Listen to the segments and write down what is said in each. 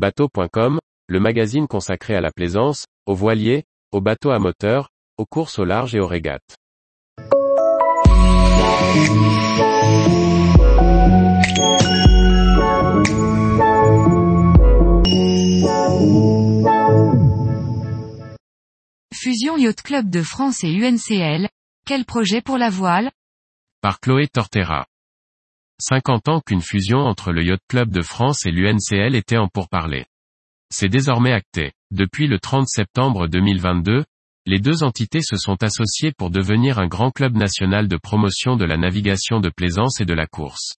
Bateau.com, le magazine consacré à la plaisance, aux voiliers, aux bateaux à moteur, aux courses au large et aux régates. Fusion Yacht Club de France et UNCL, quel projet pour la voile? Par Chloé Tortera. 50 ans qu'une fusion entre le Yacht Club de France et l'UNCL était en pourparlers. C'est désormais acté. Depuis le 30 septembre 2022, les deux entités se sont associées pour devenir un grand club national de promotion de la navigation de plaisance et de la course.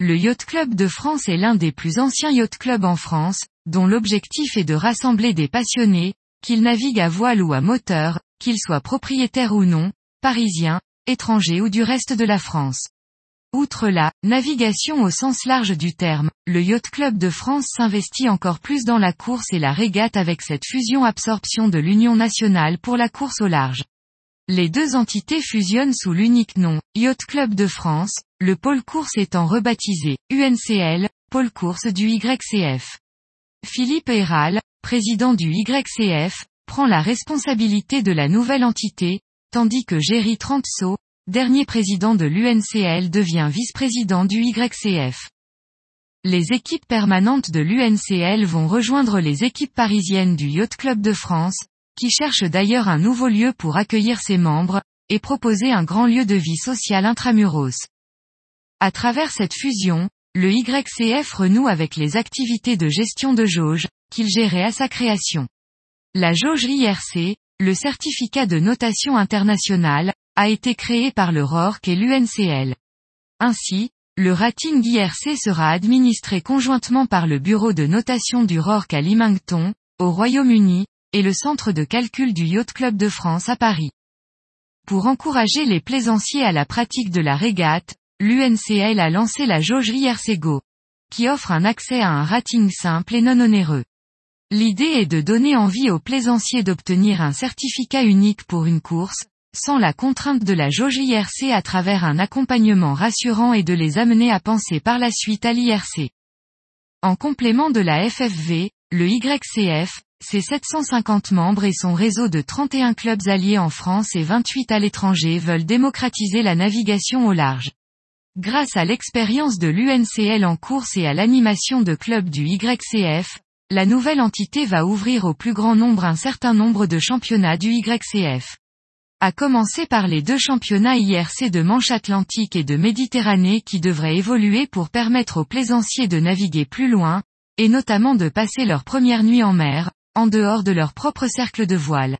Le Yacht Club de France est l'un des plus anciens yacht clubs en France, dont l'objectif est de rassembler des passionnés, qu'ils naviguent à voile ou à moteur, qu'ils soient propriétaires ou non, parisiens, étrangers ou du reste de la France. Outre la navigation au sens large du terme, le Yacht Club de France s'investit encore plus dans la course et la régate avec cette fusion-absorption de l'Union nationale pour la course au large. Les deux entités fusionnent sous l'unique nom, Yacht Club de France, le pôle course étant rebaptisé, UNCL, pôle course du YCF. Philippe Héral, président du YCF, prend la responsabilité de la nouvelle entité, tandis que Géry Trantso, dernier président de l'UNCL devient vice-président du YCF. Les équipes permanentes de l'UNCL vont rejoindre les équipes parisiennes du Yacht Club de France, qui cherchent d'ailleurs un nouveau lieu pour accueillir ses membres, et proposer un grand lieu de vie sociale intramuros. À travers cette fusion, le YCF renoue avec les activités de gestion de jauge, qu'il gérait à sa création. La jauge IRC, le certificat de notation internationale, a été créé par le RORC et l'UNCL. Ainsi, le rating IRC sera administré conjointement par le bureau de notation du RORC à Limington, au Royaume-Uni, et le centre de calcul du Yacht Club de France à Paris. Pour encourager les plaisanciers à la pratique de la régate, l'UNCL a lancé la jauge IRC Go, qui offre un accès à un rating simple et non onéreux. L'idée est de donner envie aux plaisanciers d'obtenir un certificat unique pour une course, sans la contrainte de la jauge IRC à travers un accompagnement rassurant et de les amener à penser par la suite à l'IRC. En complément de la FFV, le YCF, ses 750 membres et son réseau de 31 clubs alliés en France et 28 à l'étranger veulent démocratiser la navigation au large. Grâce à l'expérience de l'UNCL en course et à l'animation de clubs du YCF, la nouvelle entité va ouvrir au plus grand nombre un certain nombre de championnats du YCF. À commencer par les deux championnats IRC de Manche Atlantique et de Méditerranée qui devraient évoluer pour permettre aux plaisanciers de naviguer plus loin, et notamment de passer leur première nuit en mer, en dehors de leur propre cercle de voile.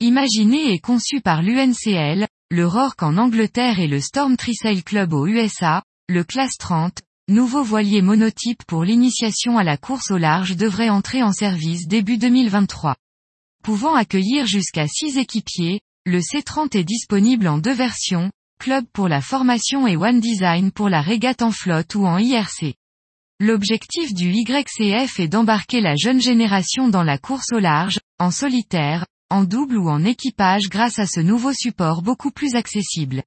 Imaginé et conçu par l'UNCL, le RORC en Angleterre et le Storm Trisail Club aux USA, le Class 30, nouveau voilier monotype pour l'initiation à la course au large devrait entrer en service début 2023. Pouvant accueillir jusqu'à 6 équipiers, le C30 est disponible en deux versions, Club pour la formation et One Design pour la régate en flotte ou en IRC. L'objectif du YCF est d'embarquer la jeune génération dans la course au large, en solitaire, en double ou en équipage grâce à ce nouveau support beaucoup plus accessible.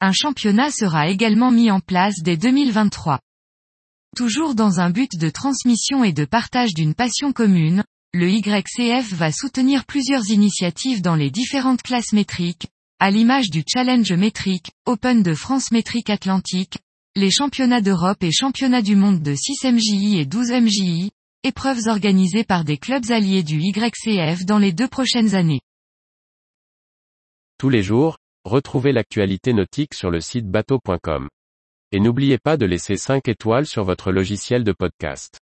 Un championnat sera également mis en place dès 2023. Toujours dans un but de transmission et de partage d'une passion commune, le YCF va soutenir plusieurs initiatives dans les différentes classes métriques, à l'image du Challenge métrique, Open de France métrique Atlantique, les championnats d'Europe et championnats du monde de 6 MJI et 12 MJI, épreuves organisées par des clubs alliés du YCF dans les deux prochaines années. Tous les jours, retrouvez l'actualité nautique sur le site bateau.com. Et n'oubliez pas de laisser 5 étoiles sur votre logiciel de podcast.